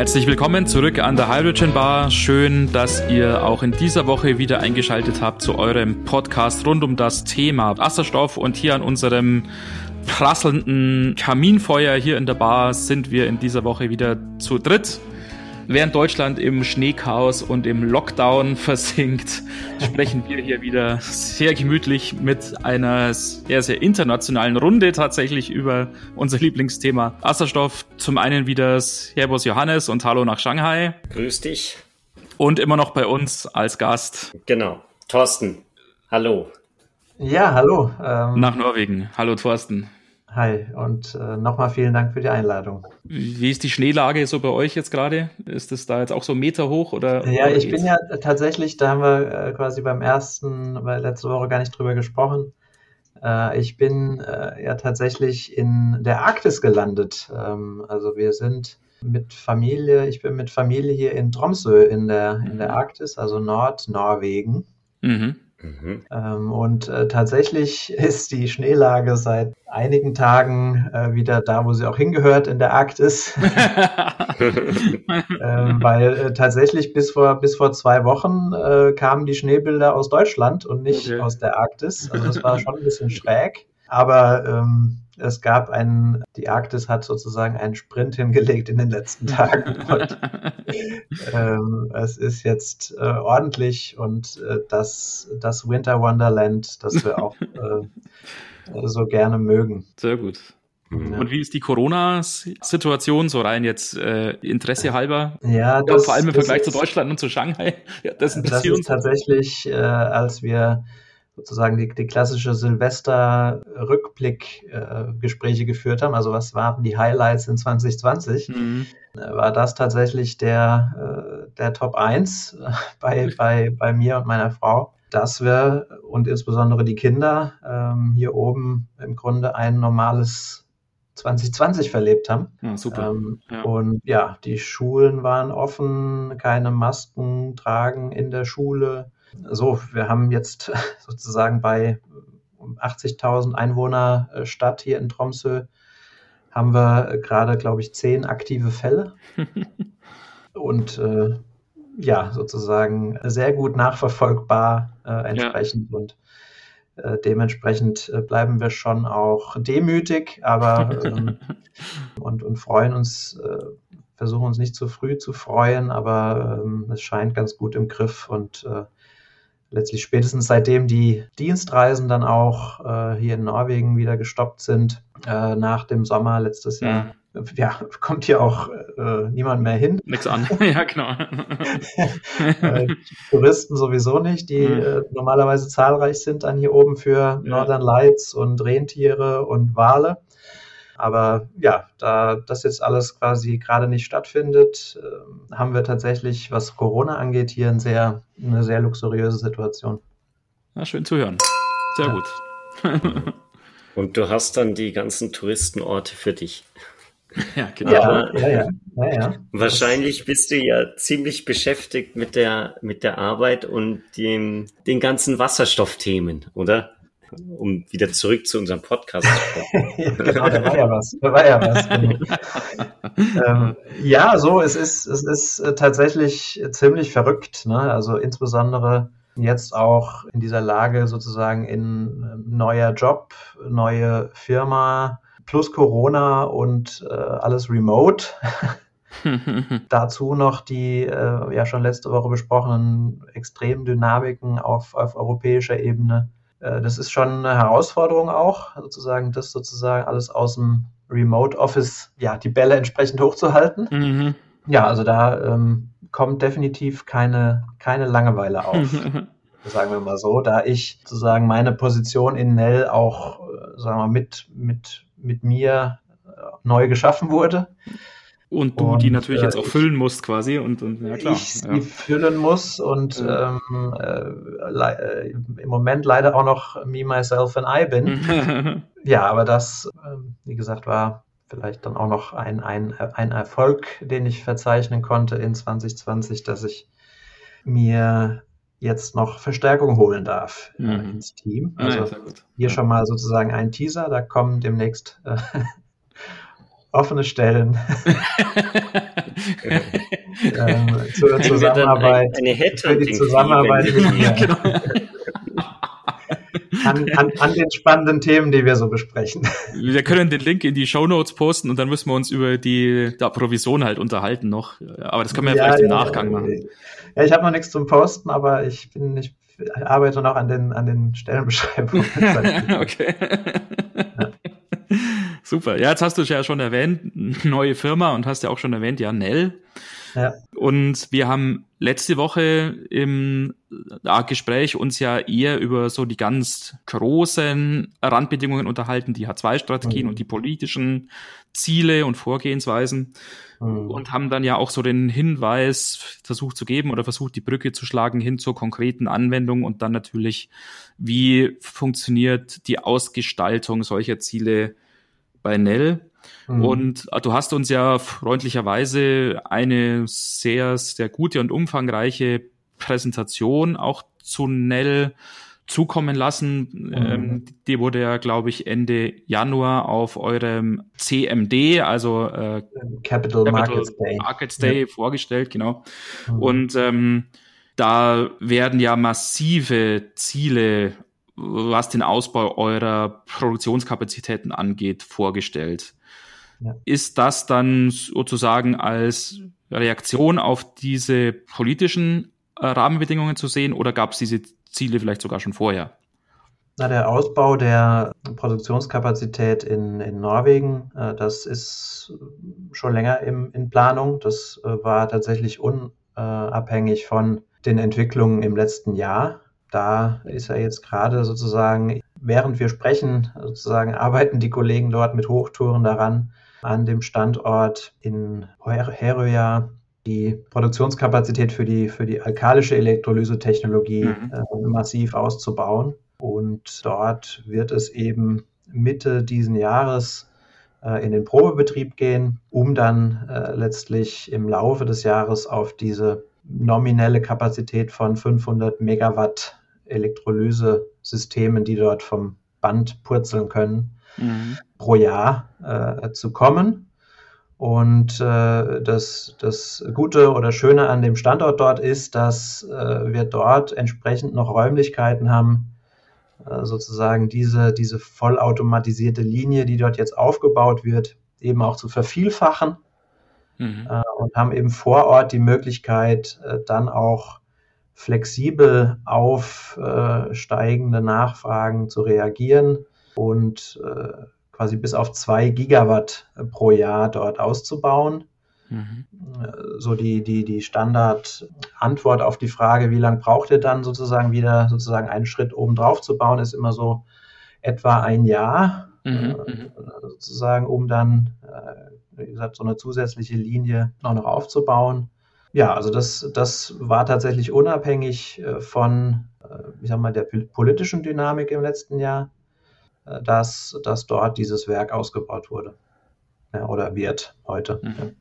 Herzlich willkommen zurück an der Hydrogen Bar. Schön, dass ihr auch in dieser Woche wieder eingeschaltet habt zu eurem Podcast rund um das Thema Wasserstoff. Und hier an unserem prasselnden Kaminfeuer hier in der Bar sind wir in dieser Woche wieder zu dritt. Während Deutschland im Schneechaos und im Lockdown versinkt, sprechen wir hier wieder sehr gemütlich mit einer sehr, sehr internationalen Runde tatsächlich über unser Lieblingsthema Wasserstoff. Zum einen wieder Servus Johannes und Hallo nach Shanghai. Grüß dich. Und immer noch bei uns als Gast. Genau. Thorsten. Hallo. Ja, hallo. Ähm, nach Norwegen. Hallo Thorsten. Hi und äh, nochmal vielen Dank für die Einladung. Wie ist die Schneelage so bei euch jetzt gerade? Ist es da jetzt auch so Meter hoch oder? Ja, ich bin ja tatsächlich, da haben wir äh, quasi beim ersten, weil letzte Woche gar nicht drüber gesprochen. Äh, ich bin äh, ja tatsächlich in der Arktis gelandet. Ähm, also wir sind mit Familie, ich bin mit Familie hier in Tromsø in der, in der mhm. Arktis, also Nordnorwegen. Mhm. Mhm. Ähm, und äh, tatsächlich ist die Schneelage seit einigen Tagen äh, wieder da, wo sie auch hingehört, in der Arktis. ähm, weil äh, tatsächlich bis vor, bis vor zwei Wochen äh, kamen die Schneebilder aus Deutschland und nicht okay. aus der Arktis. Also das war schon ein bisschen schräg. Aber ähm, es gab einen, die Arktis hat sozusagen einen Sprint hingelegt in den letzten Tagen. Und, ähm, es ist jetzt äh, ordentlich und äh, das, das Winter Wonderland, das wir auch äh, so gerne mögen. Sehr gut. Ja. Und wie ist die Corona-Situation so rein jetzt äh, Interesse halber? Ja, das, ja, vor allem im Vergleich ist, zu Deutschland und zu Shanghai. Ja, das, das ist tatsächlich, äh, als wir sozusagen die, die klassische Silvester-Rückblick-Gespräche äh, geführt haben, also was waren die Highlights in 2020, mhm. Äh, war das tatsächlich der, äh, der Top 1 äh, bei, bei, bei mir und meiner Frau, dass wir und insbesondere die Kinder ähm, hier oben im Grunde ein normales 2020 verlebt haben. Ja, super. Ähm, ja. Und ja, die Schulen waren offen, keine Masken tragen in der Schule. So, wir haben jetzt sozusagen bei 80.000 Einwohner äh, Stadt hier in Tromsø haben wir gerade, glaube ich, zehn aktive Fälle. Und äh, ja, sozusagen sehr gut nachverfolgbar äh, entsprechend. Ja. Und äh, dementsprechend äh, bleiben wir schon auch demütig, aber ähm, und, und freuen uns, äh, versuchen uns nicht zu früh zu freuen, aber ähm, es scheint ganz gut im Griff und letztlich spätestens seitdem die Dienstreisen dann auch äh, hier in Norwegen wieder gestoppt sind, äh, nach dem Sommer letztes Jahr. Mhm. Ja, kommt hier auch äh, niemand mehr hin. Nix an, ja genau. Äh, Touristen sowieso nicht, die mhm. normalerweise zahlreich sind dann hier oben für ja. Northern Lights und Rentiere und Wale. Aber ja, da das jetzt alles quasi gerade nicht stattfindet, äh, haben wir tatsächlich, was Corona angeht, hier ein sehr, eine sehr luxuriöse Situation. Na, schön zu hören. Sehr ja. gut. Und du hast dann die ganzen Touristenorte für dich. Ja, genau. Ja, ja, ja, ja, Wahrscheinlich bist du ja ziemlich beschäftigt mit der, mit der Arbeit und dem, den ganzen Wasserstoffthemen, oder? Um wieder zurück zu unserem Podcast zu kommen. genau, da war ja was. Da war ja was. Genau. ähm, ja, so, es ist, es ist äh, tatsächlich ziemlich verrückt. Ne? Also insbesondere jetzt auch in dieser Lage sozusagen in äh, neuer Job, neue Firma, plus Corona und äh, alles remote. Dazu noch die äh, ja schon letzte Woche besprochenen extremen Dynamiken auf, auf europäischer Ebene das ist schon eine Herausforderung auch, sozusagen das sozusagen alles aus dem Remote Office, ja, die Bälle entsprechend hochzuhalten. Mhm. Ja, also da ähm, kommt definitiv keine, keine Langeweile auf. sagen wir mal so, da ich sozusagen meine Position in Nell auch, äh, sagen wir mal, mit, mit, mit mir äh, neu geschaffen wurde. Und du und, die natürlich äh, jetzt auch füllen musst quasi und, und ja klar. Ich ja. die füllen muss und ähm, äh, im Moment leider auch noch me, myself and I bin. ja, aber das, äh, wie gesagt, war vielleicht dann auch noch ein, ein, ein Erfolg, den ich verzeichnen konnte in 2020, dass ich mir jetzt noch Verstärkung holen darf äh, mhm. ins Team. Also ja, hier schon mal sozusagen ein Teaser, da kommen demnächst äh, offene Stellen ähm, zur Zusammenarbeit. Eine, eine für die Zusammenarbeit mit mir. Genau. An, an, an, den spannenden Themen, die wir so besprechen. Wir können den Link in die Show Notes posten und dann müssen wir uns über die da Provision halt unterhalten noch. Aber das können wir ja, vielleicht im Nachgang machen. Ja, ich habe noch nichts zum Posten, aber ich bin, ich arbeite noch an den, an den Stellenbeschreibungen. okay. Super. Ja, jetzt hast du es ja schon erwähnt, neue Firma und hast ja auch schon erwähnt, ja, Nell. Ja. Und wir haben letzte Woche im äh, Gespräch uns ja eher über so die ganz großen Randbedingungen unterhalten, die H2-Strategien mhm. und die politischen Ziele und Vorgehensweisen mhm. und haben dann ja auch so den Hinweis versucht zu geben oder versucht die Brücke zu schlagen hin zur konkreten Anwendung und dann natürlich, wie funktioniert die Ausgestaltung solcher Ziele bei Nell. Mhm. Und äh, du hast uns ja freundlicherweise eine sehr, sehr gute und umfangreiche Präsentation auch zu Nell zukommen lassen. Mhm. Ähm, die wurde ja, glaube ich, Ende Januar auf eurem CMD, also äh, Capital, Capital Markets Day, Markets Day ja. vorgestellt, genau. Mhm. Und ähm, da werden ja massive Ziele, was den Ausbau eurer Produktionskapazitäten angeht, vorgestellt. Ja. Ist das dann sozusagen als Reaktion auf diese politischen äh, Rahmenbedingungen zu sehen oder gab es diese Ziele vielleicht sogar schon vorher? Na, der Ausbau der Produktionskapazität in, in Norwegen, äh, das ist schon länger im, in Planung. Das äh, war tatsächlich unabhängig von den Entwicklungen im letzten Jahr. Da ist er jetzt gerade sozusagen, während wir sprechen, sozusagen arbeiten die Kollegen dort mit Hochtouren daran, an dem Standort in Herøya die Produktionskapazität für die, für die alkalische Elektrolyse-Technologie mhm. äh, massiv auszubauen. Und dort wird es eben Mitte diesen Jahres äh, in den Probebetrieb gehen, um dann äh, letztlich im Laufe des Jahres auf diese nominelle Kapazität von 500 Megawatt Elektrolyse-Systemen, die dort vom Band purzeln können, mhm. pro Jahr äh, zu kommen. Und äh, das, das Gute oder Schöne an dem Standort dort ist, dass äh, wir dort entsprechend noch Räumlichkeiten haben, äh, sozusagen diese, diese vollautomatisierte Linie, die dort jetzt aufgebaut wird, eben auch zu vervielfachen. Mhm. Äh, und haben eben vor Ort die Möglichkeit, äh, dann auch flexibel auf äh, steigende Nachfragen zu reagieren und quasi bis auf zwei Gigawatt pro Jahr dort auszubauen. Mhm. So die, die, die Standardantwort auf die Frage, wie lange braucht ihr dann sozusagen wieder sozusagen einen Schritt oben drauf zu bauen, ist immer so etwa ein Jahr, mhm. äh, mhm. sozusagen, um dann, äh, wie gesagt, so eine zusätzliche Linie auch noch aufzubauen. Ja, also das, das war tatsächlich unabhängig äh, von, äh, ich sag mal, der politischen Dynamik im letzten Jahr. Äh, dass, dass dort dieses Werk ausgebaut wurde ja, oder wird heute. Mhm.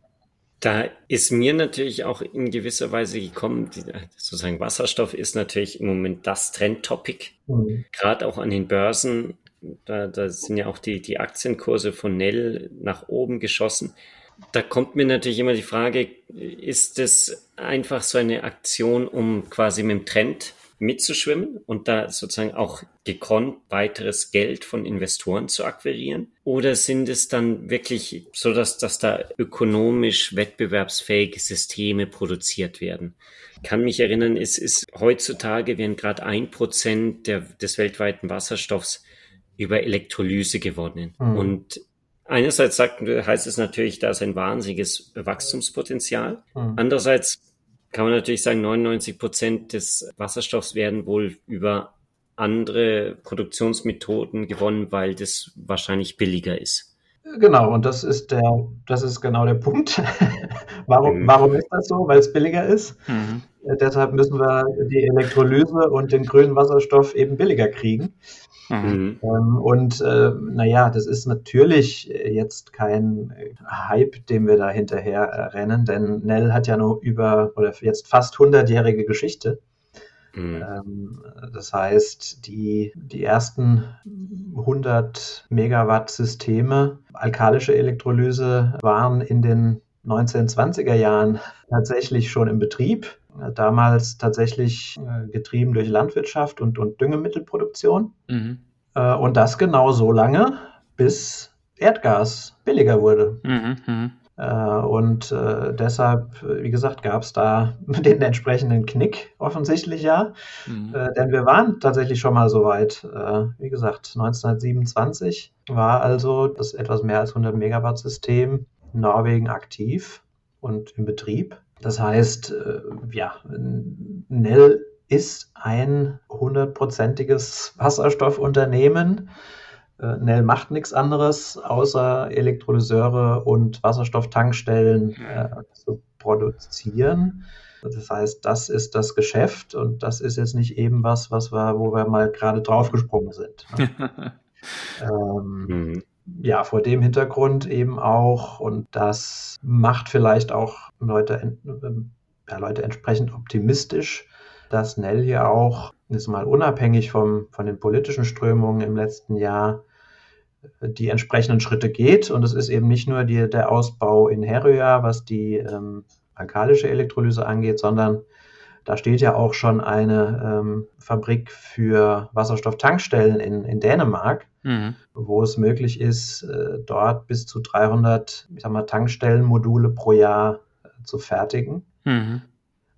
Da ist mir natürlich auch in gewisser Weise gekommen, die, sozusagen Wasserstoff ist natürlich im Moment das Trendtopic, mhm. gerade auch an den Börsen. Da, da sind ja auch die, die Aktienkurse von Nell nach oben geschossen. Da kommt mir natürlich immer die Frage, ist es einfach so eine Aktion, um quasi mit dem Trend mitzuschwimmen und da sozusagen auch gekonnt weiteres Geld von Investoren zu akquirieren? Oder sind es dann wirklich so, dass, dass da ökonomisch wettbewerbsfähige Systeme produziert werden? Ich kann mich erinnern, es ist heutzutage werden gerade ein Prozent des weltweiten Wasserstoffs über Elektrolyse gewonnen. Mhm. Und einerseits sagt, heißt es natürlich, da ist ein wahnsinniges Wachstumspotenzial. Mhm. Andererseits kann man natürlich sagen, 99 Prozent des Wasserstoffs werden wohl über andere Produktionsmethoden gewonnen, weil das wahrscheinlich billiger ist. Genau, und das ist der, das ist genau der Punkt. warum, mhm. warum ist das so? Weil es billiger ist. Mhm. Äh, deshalb müssen wir die Elektrolyse und den grünen Wasserstoff eben billiger kriegen. Mhm. Ähm, und äh, naja, das ist natürlich jetzt kein Hype, dem wir da hinterher äh, rennen, denn Nell hat ja nur über oder jetzt fast 100-jährige Geschichte. Mhm. Ähm, das heißt, die, die ersten 100 Megawatt Systeme, alkalische Elektrolyse, waren in den 1920er Jahren tatsächlich schon im Betrieb. Damals tatsächlich äh, getrieben durch Landwirtschaft und, und Düngemittelproduktion. Mhm. Äh, und das genau so lange, bis Erdgas billiger wurde. Mhm, mh. Äh, und äh, deshalb, wie gesagt, gab es da den entsprechenden Knick, offensichtlich ja. Mhm. Äh, denn wir waren tatsächlich schon mal so weit. Äh, wie gesagt, 1927 war also das etwas mehr als 100 Megawatt System in Norwegen aktiv und im Betrieb. Das heißt, äh, ja, Nell ist ein hundertprozentiges Wasserstoffunternehmen äh, Nell macht nichts anderes, außer Elektrolyseure und Wasserstofftankstellen äh, zu produzieren. Das heißt, das ist das Geschäft und das ist jetzt nicht eben was, was wir, wo wir mal gerade draufgesprungen sind. Ne? ähm, mhm. Ja, vor dem Hintergrund eben auch, und das macht vielleicht auch Leute, ja, Leute entsprechend optimistisch, dass Nell hier auch, ist mal unabhängig vom, von den politischen Strömungen im letzten Jahr, die entsprechenden Schritte geht. Und es ist eben nicht nur die, der Ausbau in Herøya, was die ähm, alkalische Elektrolyse angeht, sondern da steht ja auch schon eine ähm, Fabrik für Wasserstofftankstellen in, in Dänemark, mhm. wo es möglich ist, äh, dort bis zu 300 ich sag mal, Tankstellenmodule pro Jahr äh, zu fertigen. Mhm.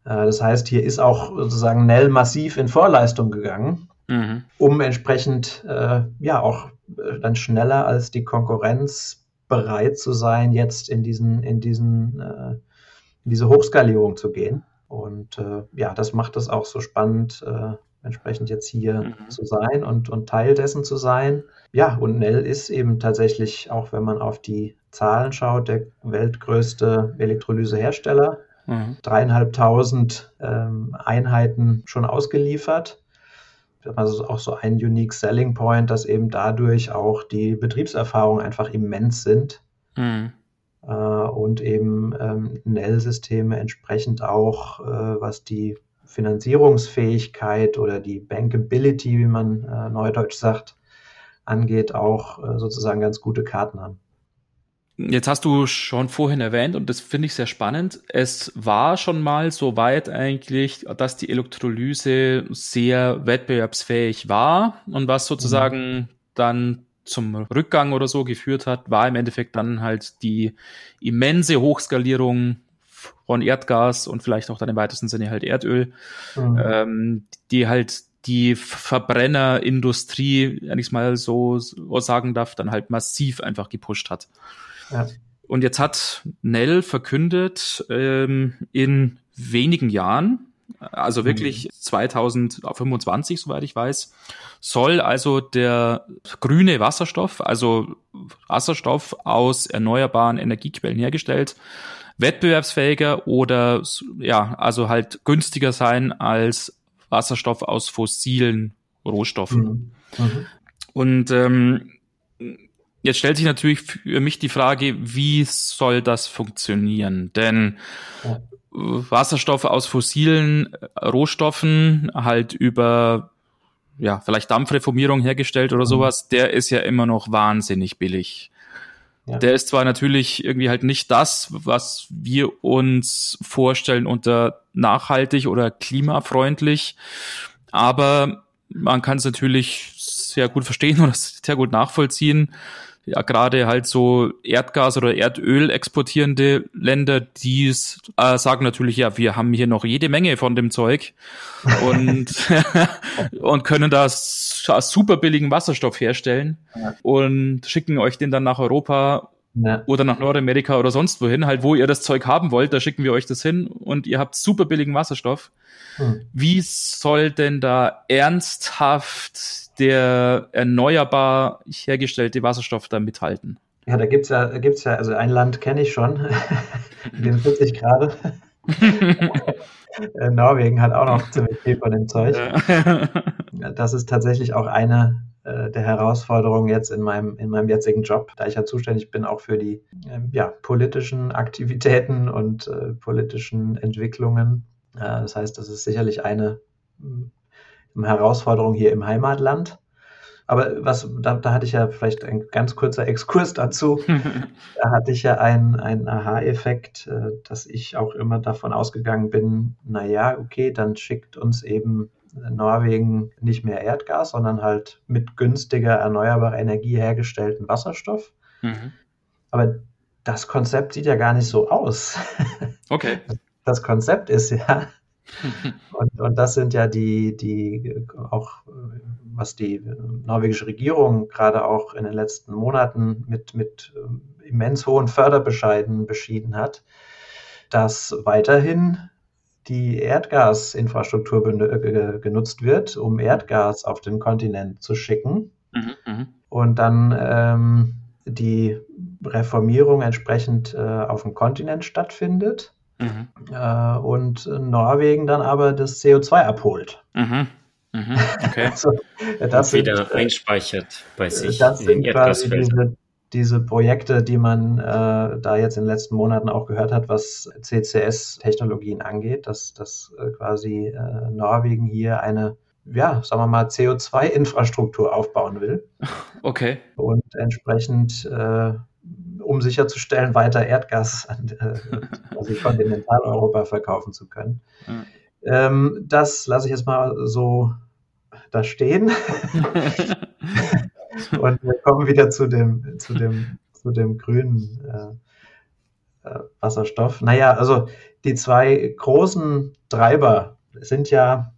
Äh, das heißt, hier ist auch sozusagen Nell massiv in Vorleistung gegangen, mhm. um entsprechend äh, ja auch äh, dann schneller als die Konkurrenz bereit zu sein, jetzt in diesen, in diesen, äh, in diese Hochskalierung zu gehen. Und äh, ja, das macht es auch so spannend, äh, entsprechend jetzt hier mhm. zu sein und, und Teil dessen zu sein. Ja, und Nell ist eben tatsächlich, auch wenn man auf die Zahlen schaut, der weltgrößte Elektrolysehersteller. Mhm. Dreieinhalbtausend ähm, Einheiten schon ausgeliefert also auch so ein unique selling point, dass eben dadurch auch die Betriebserfahrungen einfach immens sind. Mhm. Äh, und eben ähm, Nell-Systeme entsprechend auch, äh, was die Finanzierungsfähigkeit oder die Bankability, wie man äh, neudeutsch sagt, angeht, auch äh, sozusagen ganz gute Karten haben. Jetzt hast du schon vorhin erwähnt, und das finde ich sehr spannend, es war schon mal so weit eigentlich, dass die Elektrolyse sehr wettbewerbsfähig war und was sozusagen mhm. dann zum Rückgang oder so geführt hat, war im Endeffekt dann halt die immense Hochskalierung von Erdgas und vielleicht auch dann im weitesten Sinne halt Erdöl, mhm. ähm, die halt die Verbrennerindustrie, wenn ich es mal so, sagen darf, dann halt massiv einfach gepusht hat. Und jetzt hat Nell verkündet, ähm, in wenigen Jahren, also wirklich mhm. 2025, soweit ich weiß, soll also der grüne Wasserstoff, also Wasserstoff aus erneuerbaren Energiequellen hergestellt, wettbewerbsfähiger oder ja, also halt günstiger sein als Wasserstoff aus fossilen Rohstoffen. Mhm. Mhm. Und ähm, Jetzt stellt sich natürlich für mich die Frage, wie soll das funktionieren? Denn Wasserstoff aus fossilen Rohstoffen halt über ja, vielleicht Dampfreformierung hergestellt oder mhm. sowas, der ist ja immer noch wahnsinnig billig. Ja. Der ist zwar natürlich irgendwie halt nicht das, was wir uns vorstellen unter nachhaltig oder klimafreundlich, aber man kann es natürlich sehr gut verstehen oder sehr gut nachvollziehen, ja gerade halt so Erdgas oder Erdöl exportierende Länder, die äh, sagen natürlich, ja, wir haben hier noch jede Menge von dem Zeug und, und können da super billigen Wasserstoff herstellen und schicken euch den dann nach Europa ja. oder nach Nordamerika oder sonst wohin, halt wo ihr das Zeug haben wollt, da schicken wir euch das hin und ihr habt super billigen Wasserstoff. Hm. Wie soll denn da ernsthaft der erneuerbar hergestellte Wasserstoff da mithalten? Ja, da gibt's ja, gibt's ja, also ein Land kenne ich schon, den sitze ich gerade. Äh, Norwegen hat auch noch ziemlich viel von dem Zeug. Das ist tatsächlich auch eine der Herausforderungen jetzt in meinem, in meinem jetzigen Job, da ich ja zuständig bin auch für die äh, ja, politischen Aktivitäten und äh, politischen Entwicklungen. Äh, das heißt, das ist sicherlich eine Herausforderung hier im Heimatland. Aber was, da, da hatte ich ja vielleicht ein ganz kurzer Exkurs dazu. da hatte ich ja einen, einen Aha-Effekt, äh, dass ich auch immer davon ausgegangen bin, na ja, okay, dann schickt uns eben Norwegen nicht mehr Erdgas, sondern halt mit günstiger erneuerbarer Energie hergestellten Wasserstoff. Mhm. Aber das Konzept sieht ja gar nicht so aus. Okay. Das Konzept ist ja, und, und das sind ja die, die auch, was die norwegische Regierung gerade auch in den letzten Monaten mit, mit ähm, immens hohen Förderbescheiden beschieden hat, dass weiterhin die Erdgasinfrastruktur genutzt wird, um Erdgas auf den Kontinent zu schicken. Mhm, mh. Und dann ähm, die Reformierung entsprechend äh, auf dem Kontinent stattfindet. Mhm. Äh, und Norwegen dann aber das CO2 abholt. Mhm. Mhm. Okay. also, das und wieder sind, äh, einspeichert bei sich das in den Erdgasfeldern diese Projekte, die man äh, da jetzt in den letzten Monaten auch gehört hat, was CCS-Technologien angeht, dass, dass äh, quasi äh, Norwegen hier eine, ja, sagen wir mal, CO2-Infrastruktur aufbauen will. Okay. Und entsprechend, äh, um sicherzustellen, weiter Erdgas an, quasi Kontinentaleuropa verkaufen zu können. Mhm. Ähm, das lasse ich jetzt mal so da stehen. Und wir kommen wieder zu dem, zu dem, zu dem grünen äh, äh, Wasserstoff. Naja, also die zwei großen Treiber sind ja,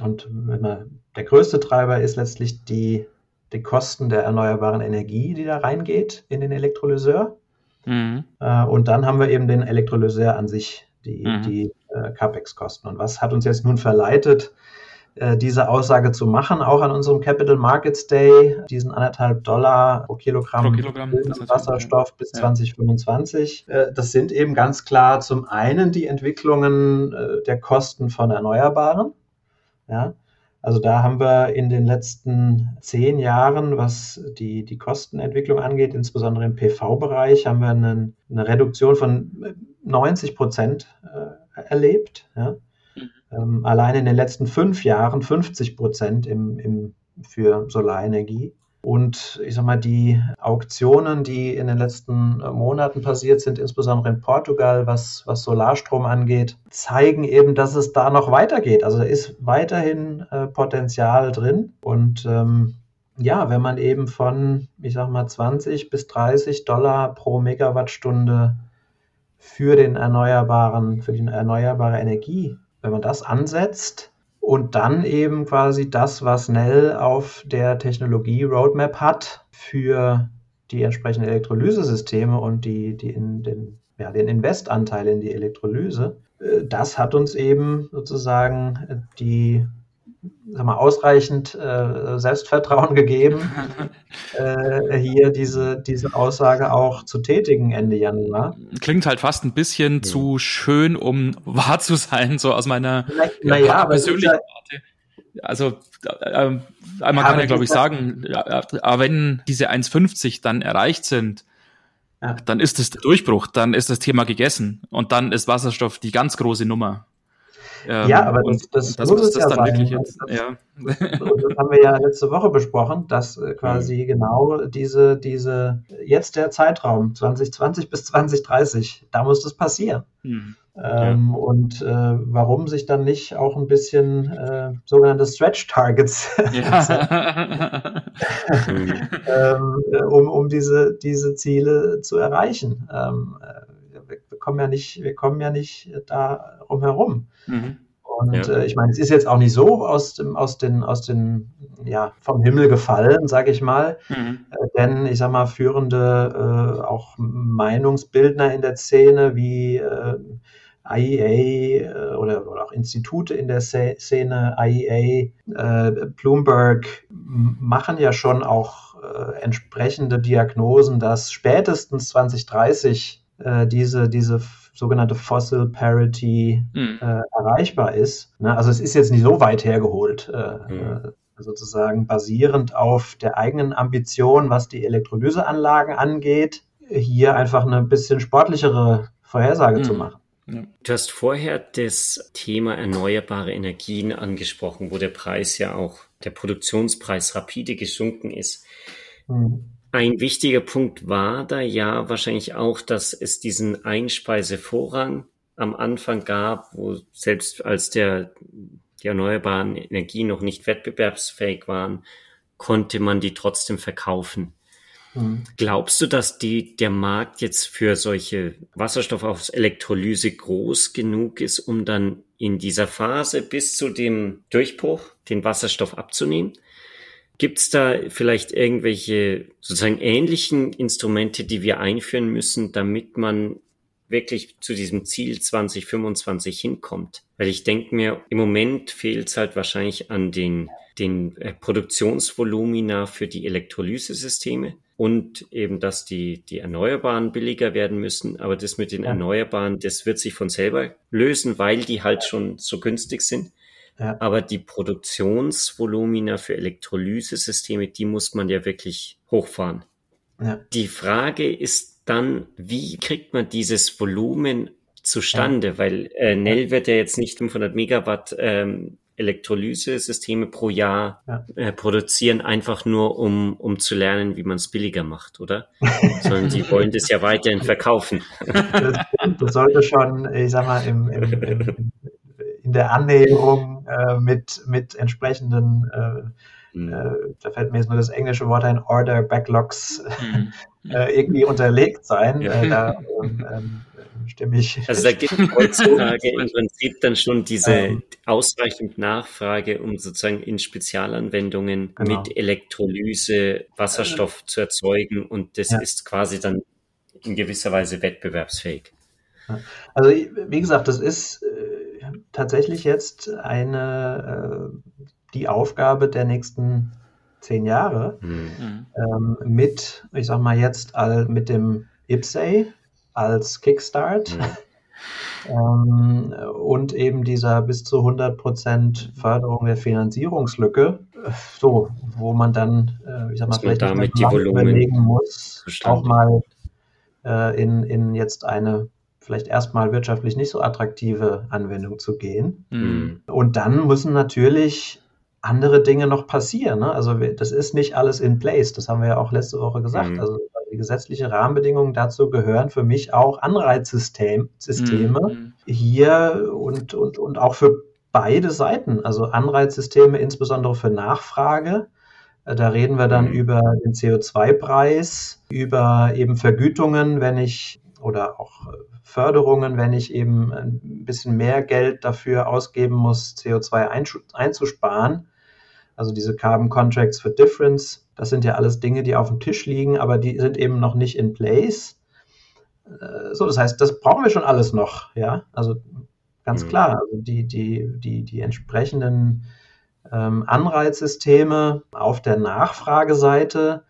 und man, der größte Treiber ist letztlich die, die Kosten der erneuerbaren Energie, die da reingeht in den Elektrolyseur. Mhm. Äh, und dann haben wir eben den Elektrolyseur an sich, die, mhm. die äh, CAPEX-Kosten. Und was hat uns jetzt nun verleitet, diese Aussage zu machen, auch an unserem Capital Markets Day, diesen anderthalb Dollar pro Kilogramm, pro Kilogramm Wasserstoff ja. bis 2025. Äh, das sind eben ganz klar zum einen die Entwicklungen äh, der Kosten von Erneuerbaren. Ja, also da haben wir in den letzten zehn Jahren, was die, die Kostenentwicklung angeht, insbesondere im PV-Bereich, haben wir einen, eine Reduktion von 90 Prozent erlebt. Ja ähm, allein in den letzten fünf Jahren 50 Prozent im, im, für Solarenergie. Und ich sag mal, die Auktionen, die in den letzten äh, Monaten passiert sind, insbesondere in Portugal, was, was Solarstrom angeht, zeigen eben, dass es da noch weitergeht. Also da ist weiterhin äh, Potenzial drin. Und ähm, ja, wenn man eben von, ich sag mal, 20 bis 30 Dollar pro Megawattstunde für den erneuerbaren, für die erneuerbare Energie wenn man das ansetzt und dann eben quasi das, was Nell auf der Technologie-Roadmap hat für die entsprechenden Elektrolysesysteme und die, die in den, ja, den Investanteil in die Elektrolyse, äh, das hat uns eben sozusagen die sag mal, ausreichend äh, Selbstvertrauen gegeben, äh, hier diese, diese Aussage auch zu tätigen Ende Januar. Klingt halt fast ein bisschen ja. zu schön, um wahr zu sein, so aus meiner na, na ja, ja persönlichen Warte. Also äh, äh, man kann ja, glaube ich, sagen, aber wenn diese 1,50 dann erreicht sind, ja. dann ist es der Durchbruch, dann ist das Thema gegessen und dann ist Wasserstoff die ganz große Nummer. Ähm, ja, aber das, das, das muss es ja sein. Jetzt, das, ja. das, haben wir ja letzte Woche besprochen, dass äh, quasi mhm. genau diese, diese, jetzt der Zeitraum 2020 bis 2030, da muss das passieren. Mhm. Ähm, ja. Und äh, warum sich dann nicht auch ein bisschen äh, sogenannte Stretch Targets ja. ähm, äh, um, um diese, diese Ziele zu erreichen. Ähm, äh, kommen ja nicht, wir kommen ja nicht da rumherum. Mhm. Und ja. äh, ich meine, es ist jetzt auch nicht so aus dem, aus den, aus den, ja, vom Himmel gefallen, sage ich mal. Mhm. Äh, denn ich sage mal, führende äh, auch Meinungsbildner in der Szene wie äh, IEA äh, oder, oder auch Institute in der Szene, IEA, äh, Bloomberg, machen ja schon auch entsprechende Diagnosen, dass spätestens 2030 äh, diese, diese sogenannte Fossil Parity mhm. äh, erreichbar ist. Ne? Also es ist jetzt nicht so weit hergeholt, äh, mhm. sozusagen basierend auf der eigenen Ambition, was die Elektrolyseanlagen angeht, hier einfach eine bisschen sportlichere Vorhersage mhm. zu machen. Ja. Du hast vorher das Thema erneuerbare Energien angesprochen, wo der Preis ja auch, der Produktionspreis rapide gesunken ist. Mhm. Ein wichtiger Punkt war da ja wahrscheinlich auch, dass es diesen Einspeisevorrang am Anfang gab, wo selbst als der, die erneuerbaren Energien noch nicht wettbewerbsfähig waren, konnte man die trotzdem verkaufen. Mhm. Glaubst du, dass die, der Markt jetzt für solche Wasserstoff aus Elektrolyse groß genug ist, um dann in dieser Phase bis zu dem Durchbruch den Wasserstoff abzunehmen? Gibt es da vielleicht irgendwelche sozusagen ähnlichen Instrumente, die wir einführen müssen, damit man wirklich zu diesem Ziel 2025 hinkommt? Weil ich denke mir, im Moment fehlt es halt wahrscheinlich an den, den äh, Produktionsvolumina für die Elektrolysesysteme und eben, dass die, die Erneuerbaren billiger werden müssen. Aber das mit den. Erneuerbaren, das wird sich von selber lösen, weil die halt schon so günstig sind. Ja. Aber die Produktionsvolumina für Elektrolysesysteme, die muss man ja wirklich hochfahren. Ja. Die Frage ist dann, wie kriegt man dieses Volumen zustande? Ja. Weil äh, Nell wird ja jetzt nicht 500 Megawatt ähm, Elektrolysesysteme pro Jahr ja. äh, produzieren, einfach nur um, um zu lernen, wie man es billiger macht, oder? Sondern die wollen das ja weiterhin verkaufen. Das, das sollte schon, ich sag mal, im, im, im, in der Annäherung äh, mit, mit entsprechenden, äh, mhm. äh, da fällt mir jetzt nur das englische Wort ein, Order Backlogs mhm. Äh, irgendwie unterlegt sein. Ja. Äh, da, ähm, ähm stimme ich. Also da gibt es heutzutage im Prinzip dann schon diese ähm, ausreichend Nachfrage, um sozusagen in Spezialanwendungen genau. mit Elektrolyse Wasserstoff zu erzeugen und das ja. ist quasi dann in gewisser Weise wettbewerbsfähig. Also wie gesagt, das ist äh, tatsächlich jetzt eine äh, die Aufgabe der nächsten zehn Jahre mhm. ähm, mit, ich sag mal jetzt all, mit dem IPSEI, als Kickstart. Mhm. Ähm, und eben dieser bis zu 100 Prozent Förderung der Finanzierungslücke, so, wo man dann, äh, ich sag mal, vielleicht damit die Volumen überlegen muss, auch mal äh, in, in jetzt eine vielleicht erstmal wirtschaftlich nicht so attraktive Anwendung zu gehen. Mhm. Und dann müssen natürlich andere Dinge noch passieren. Ne? Also das ist nicht alles in place. Das haben wir ja auch letzte Woche gesagt. Mhm. Also die gesetzliche Rahmenbedingungen dazu gehören für mich auch Anreizsysteme mhm. hier und, und, und auch für beide Seiten. Also Anreizsysteme insbesondere für Nachfrage. Da reden wir dann mhm. über den CO2-Preis, über eben Vergütungen, wenn ich oder auch äh, Förderungen, wenn ich eben ein bisschen mehr Geld dafür ausgeben muss, CO2 einzusparen. Also diese Carbon Contracts for Difference, das sind ja alles Dinge, die auf dem Tisch liegen, aber die sind eben noch nicht in place. Äh, so, das heißt, das brauchen wir schon alles noch, ja. Also ganz mhm. klar, also die, die, die, die entsprechenden ähm, Anreizsysteme auf der Nachfrageseite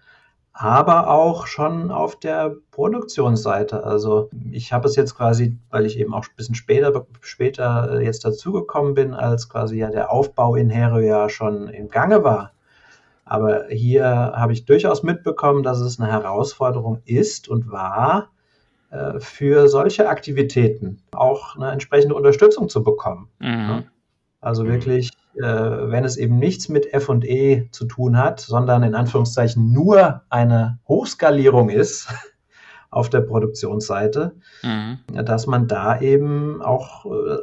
aber auch schon auf der Produktionsseite. Also ich habe es jetzt quasi, weil ich eben auch ein bisschen später, später äh, jetzt dazugekommen bin, als quasi ja der Aufbau in Hero ja schon im Gange war. Aber hier habe ich durchaus mitbekommen, dass es eine Herausforderung ist und war, äh, für solche Aktivitäten auch eine entsprechende Unterstützung zu bekommen. Mhm. Also wirklich äh, wenn es eben nichts mit FE zu tun hat, sondern in Anführungszeichen nur eine Hochskalierung ist auf der Produktionsseite, mhm. dass man da eben auch äh,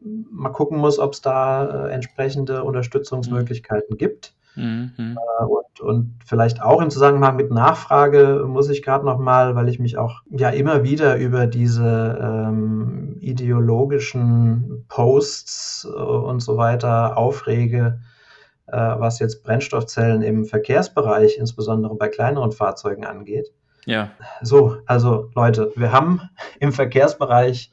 mal gucken muss, ob es da äh, entsprechende Unterstützungsmöglichkeiten mhm. gibt. Mhm. Äh, und, und vielleicht auch im Zusammenhang mit Nachfrage muss ich gerade noch mal, weil ich mich auch ja immer wieder über diese ähm, ideologischen Posts äh, und so weiter aufrege, äh, was jetzt Brennstoffzellen im Verkehrsbereich, insbesondere bei kleineren Fahrzeugen angeht. Ja. So, also Leute, wir haben im Verkehrsbereich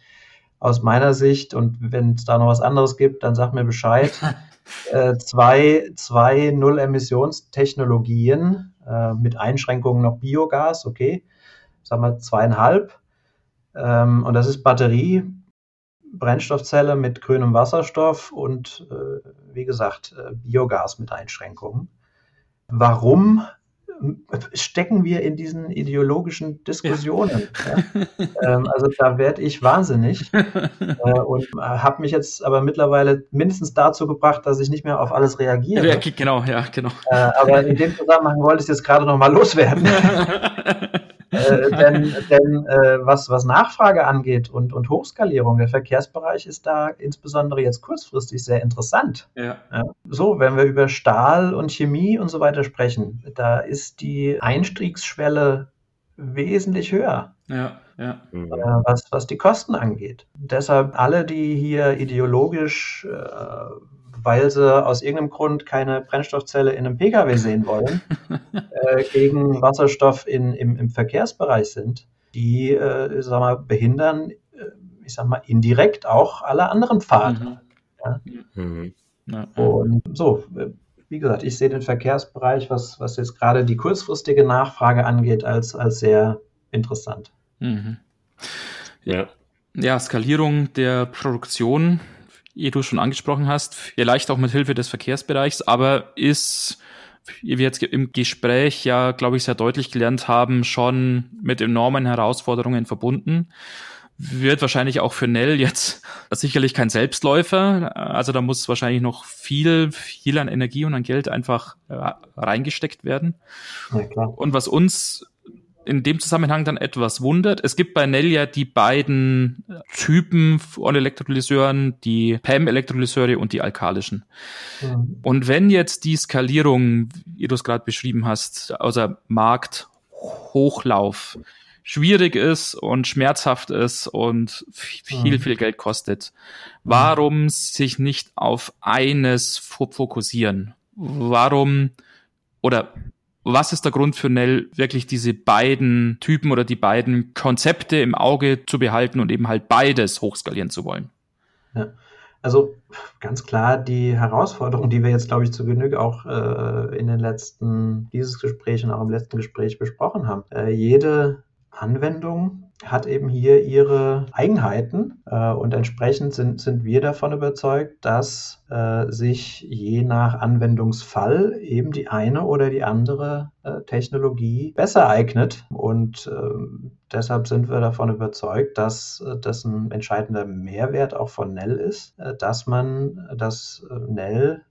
aus meiner Sicht und wenn es da noch was anderes gibt, dann sag mir Bescheid. äh, zwei, zwei Null-Emissionstechnologien äh, mit Einschränkungen noch Biogas, okay, sagen wir zweieinhalb. Ähm, und das ist Batterie, Brennstoffzelle mit grünem Wasserstoff und äh, wie gesagt äh, Biogas mit Einschränkungen. Warum stecken wir in diesen ideologischen Diskussionen. Ja. Ja. Ähm, also da werde ich wahnsinnig äh, und äh, habe mich jetzt aber mittlerweile mindestens dazu gebracht, dass ich nicht mehr auf alles reagiere. Ja, genau, ja, genau. Äh, aber in dem Zusammenhang wollte ich jetzt gerade noch mal loswerden. Äh, denn denn äh, was, was Nachfrage angeht und, und Hochskalierung, der Verkehrsbereich ist da insbesondere jetzt kurzfristig sehr interessant. Ja. Ja. So, wenn wir über Stahl und Chemie und so weiter sprechen, da ist die Einstiegsschwelle wesentlich höher. Ja, ja. Äh, was, was die Kosten angeht. Deshalb alle, die hier ideologisch äh, weil sie aus irgendeinem Grund keine Brennstoffzelle in einem Pkw sehen wollen, äh, gegen Wasserstoff in, im, im Verkehrsbereich sind, die äh, sag mal, behindern, äh, ich sag mal, indirekt auch alle anderen Pfade. Mhm. Ja? Mhm. Und so, äh, wie gesagt, ich sehe den Verkehrsbereich, was, was jetzt gerade die kurzfristige Nachfrage angeht, als, als sehr interessant. Mhm. Ja. Ja, Skalierung der Produktion wie du schon angesprochen hast, vielleicht auch mit Hilfe des Verkehrsbereichs, aber ist, wie wir jetzt im Gespräch ja, glaube ich, sehr deutlich gelernt haben, schon mit enormen Herausforderungen verbunden. Wird wahrscheinlich auch für Nell jetzt sicherlich kein Selbstläufer. Also da muss wahrscheinlich noch viel, viel an Energie und an Geld einfach äh, reingesteckt werden. Ja, und was uns in dem Zusammenhang dann etwas wundert. Es gibt bei Nell ja die beiden Typen von Elektrolyseuren, die PEM-Elektrolyseure und die alkalischen. Mhm. Und wenn jetzt die Skalierung, wie du es gerade beschrieben hast, außer Markthochlauf schwierig ist und schmerzhaft ist und viel, mhm. viel Geld kostet, warum sich nicht auf eines fokussieren? Warum oder was ist der Grund für Nell, wirklich diese beiden Typen oder die beiden Konzepte im Auge zu behalten und eben halt beides hochskalieren zu wollen? Ja. Also ganz klar die Herausforderung, die wir jetzt, glaube ich, zu Genüge auch äh, in den letzten, dieses Gespräch und auch im letzten Gespräch besprochen haben. Äh, jede Anwendung hat eben hier ihre Eigenheiten äh, und entsprechend sind, sind wir davon überzeugt, dass äh, sich je nach Anwendungsfall eben die eine oder die andere äh, Technologie besser eignet. Und ähm, deshalb sind wir davon überzeugt, dass äh, das ein entscheidender Mehrwert auch von Nell ist, äh, dass man das äh, Nell,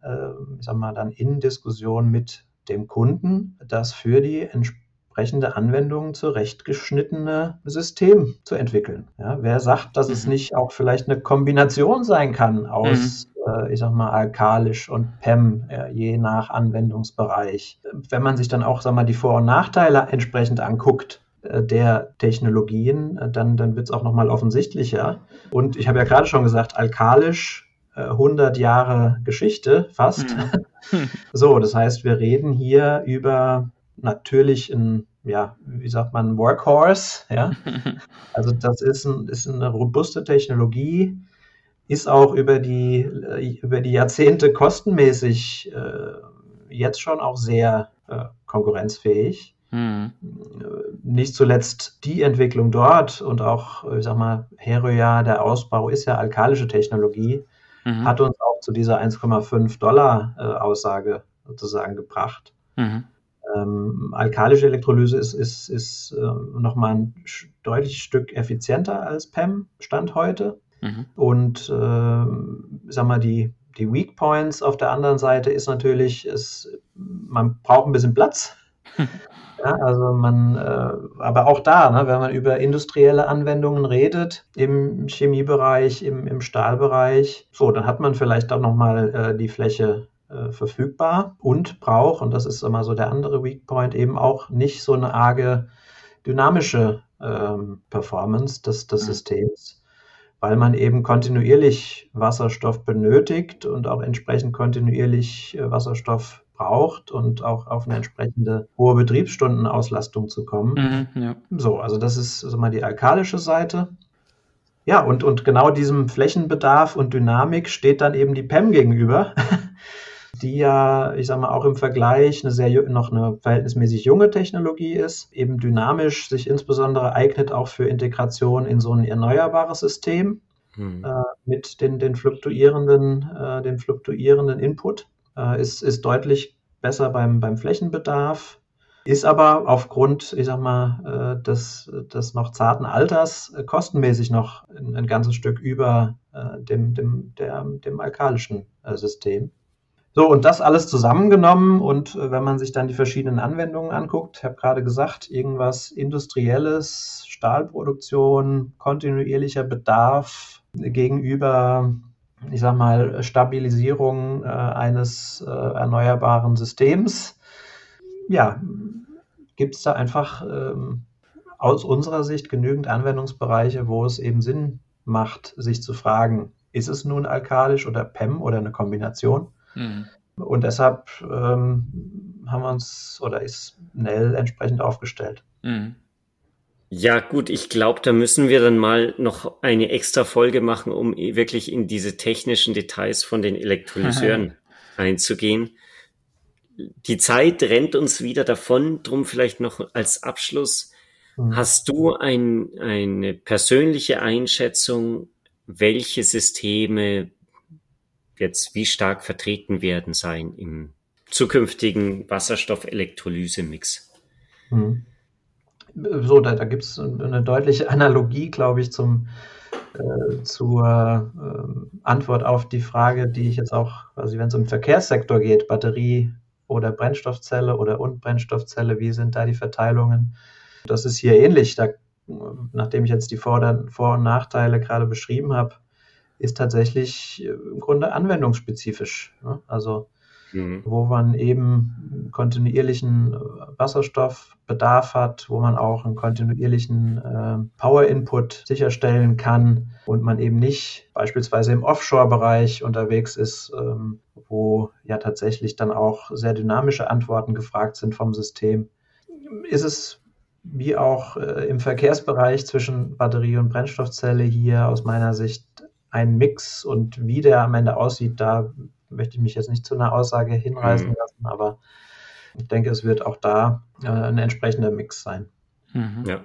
ich sag mal, dann in Diskussion mit dem Kunden das für die entsprechende entsprechende Anwendungen zurechtgeschnittene System zu entwickeln. Ja, wer sagt, dass es mhm. nicht auch vielleicht eine Kombination sein kann aus, mhm. äh, ich sag mal, alkalisch und PEM, je nach Anwendungsbereich. Wenn man sich dann auch, sag mal, die Vor- und Nachteile entsprechend anguckt, äh, der Technologien, äh, dann, dann wird es auch nochmal offensichtlicher. Und ich habe ja gerade schon gesagt, alkalisch 100 äh, Jahre Geschichte fast. Mhm. so, das heißt, wir reden hier über natürlich ein, ja, wie sagt man, Workhorse, ja. Also das ist, ein, ist eine robuste Technologie, ist auch über die, über die Jahrzehnte kostenmäßig äh, jetzt schon auch sehr äh, konkurrenzfähig. Mhm. Nicht zuletzt die Entwicklung dort und auch, ich sag mal, Heroja, der Ausbau ist ja alkalische Technologie, mhm. hat uns auch zu dieser 1,5 Dollar äh, Aussage sozusagen gebracht. Mhm. Ähm, alkalische Elektrolyse ist, ist, ist äh, nochmal ein deutliches Stück effizienter als PEM, Stand heute. Mhm. Und äh, sag mal, die, die Weak Points auf der anderen Seite ist natürlich, es, man braucht ein bisschen Platz. Ja, also man, äh, aber auch da, ne, wenn man über industrielle Anwendungen redet, im Chemiebereich, im, im Stahlbereich, so, dann hat man vielleicht auch nochmal äh, die Fläche äh, verfügbar und braucht, und das ist immer so der andere Weak Point, eben auch nicht so eine arge dynamische ähm, Performance des, des ja. Systems, weil man eben kontinuierlich Wasserstoff benötigt und auch entsprechend kontinuierlich äh, Wasserstoff braucht und auch auf eine entsprechende hohe Betriebsstundenauslastung zu kommen. Mhm, ja. So, also das ist also mal die alkalische Seite. Ja, und, und genau diesem Flächenbedarf und Dynamik steht dann eben die PEM gegenüber, die ja, ich sag mal, auch im Vergleich eine sehr noch eine verhältnismäßig junge Technologie ist, eben dynamisch sich insbesondere eignet auch für Integration in so ein erneuerbares System hm. äh, mit den, den fluktuierenden, äh, den fluktuierenden Input. Äh, ist, ist deutlich besser beim, beim Flächenbedarf ist aber aufgrund, ich sag mal, äh, des, des noch zarten Alters äh, kostenmäßig noch ein, ein ganzes Stück über äh, dem, dem, der, dem alkalischen System. So, und das alles zusammengenommen und wenn man sich dann die verschiedenen Anwendungen anguckt, ich habe gerade gesagt, irgendwas Industrielles, Stahlproduktion, kontinuierlicher Bedarf gegenüber, ich sag mal, Stabilisierung äh, eines äh, erneuerbaren Systems ja, gibt es da einfach ähm, aus unserer Sicht genügend Anwendungsbereiche, wo es eben Sinn macht, sich zu fragen, ist es nun alkalisch oder PEM oder eine Kombination? Mhm. Und deshalb ähm, haben wir uns oder ist Nell entsprechend aufgestellt. Mhm. Ja, gut, ich glaube, da müssen wir dann mal noch eine extra Folge machen, um wirklich in diese technischen Details von den Elektrolyseuren einzugehen die Zeit rennt uns wieder davon, drum vielleicht noch als Abschluss. Mhm. Hast du ein, eine persönliche Einschätzung, welche Systeme jetzt wie stark vertreten werden sein im zukünftigen Wasserstoff-Elektrolyse-Mix? Mhm. So, da, da gibt es eine deutliche Analogie, glaube ich, zum, äh, zur äh, Antwort auf die Frage, die ich jetzt auch, also wenn es um Verkehrssektor geht, Batterie, oder Brennstoffzelle oder und Brennstoffzelle, wie sind da die Verteilungen? Das ist hier ähnlich. Da, nachdem ich jetzt die Vor und Nachteile gerade beschrieben habe, ist tatsächlich äh, im Grunde anwendungsspezifisch. Ne? Also mhm. wo man eben kontinuierlichen äh, Wasserstoffbedarf hat, wo man auch einen kontinuierlichen äh, Power-Input sicherstellen kann und man eben nicht beispielsweise im Offshore-Bereich unterwegs ist, ähm, wo ja tatsächlich dann auch sehr dynamische Antworten gefragt sind vom System. Ist es wie auch äh, im Verkehrsbereich zwischen Batterie und Brennstoffzelle hier aus meiner Sicht ein Mix und wie der am Ende aussieht, da möchte ich mich jetzt nicht zu einer Aussage hinreißen mhm. lassen, aber ich denke, es wird auch da äh, ein entsprechender Mix sein. Mhm. Ja.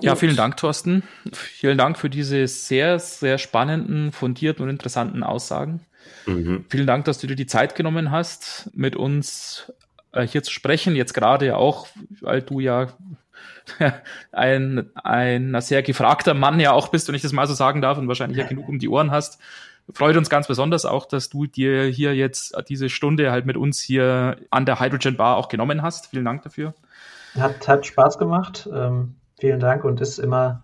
Ja, vielen Dank, Thorsten. Vielen Dank für diese sehr, sehr spannenden, fundierten und interessanten Aussagen. Mhm. Vielen Dank, dass du dir die Zeit genommen hast, mit uns äh, hier zu sprechen. Jetzt gerade auch, weil du ja ein, ein sehr gefragter Mann ja auch bist, wenn ich das mal so sagen darf, und wahrscheinlich ja genug um die Ohren hast. Freut uns ganz besonders auch, dass du dir hier jetzt diese Stunde halt mit uns hier an der Hydrogen Bar auch genommen hast. Vielen Dank dafür. Hat, hat Spaß gemacht. Ähm, vielen Dank und ist immer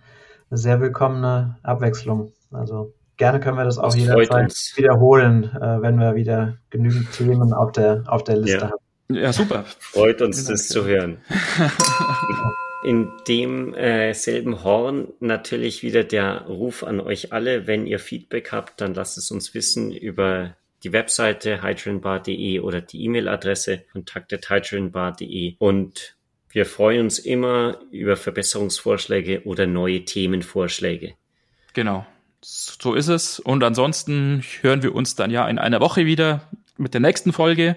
eine sehr willkommene Abwechslung. Also gerne können wir das auch das jederzeit wiederholen, äh, wenn wir wieder genügend Themen auf der, auf der Liste ja. haben. Ja, super. Freut uns, das zu hören. In dem äh, selben Horn natürlich wieder der Ruf an euch alle. Wenn ihr Feedback habt, dann lasst es uns wissen über die Webseite hydrogenbar.de oder die E-Mail-Adresse kontakte.hydrogenbar.de und wir freuen uns immer über Verbesserungsvorschläge oder neue Themenvorschläge. Genau. So ist es. Und ansonsten hören wir uns dann ja in einer Woche wieder mit der nächsten Folge.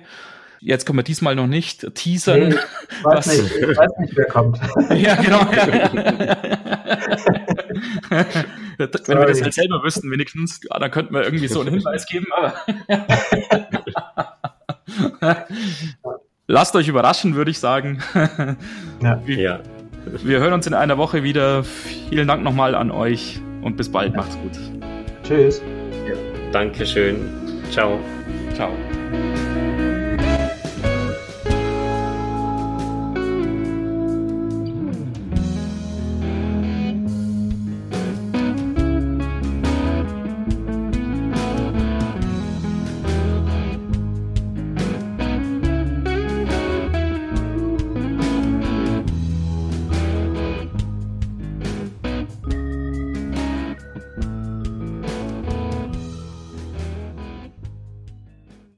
Jetzt können wir diesmal noch nicht teasern. Nee, ich, weiß nicht, ich weiß nicht, wer kommt. ja, genau. Wenn wir das halt selber wüssten, wenigstens, ja, dann könnten wir irgendwie so einen Hinweis geben. Aber Lasst euch überraschen, würde ich sagen. ja. Wir, ja. wir hören uns in einer Woche wieder. Vielen Dank nochmal an euch und bis bald. Macht's gut. Tschüss. Ja. Dankeschön. Ciao. Ciao.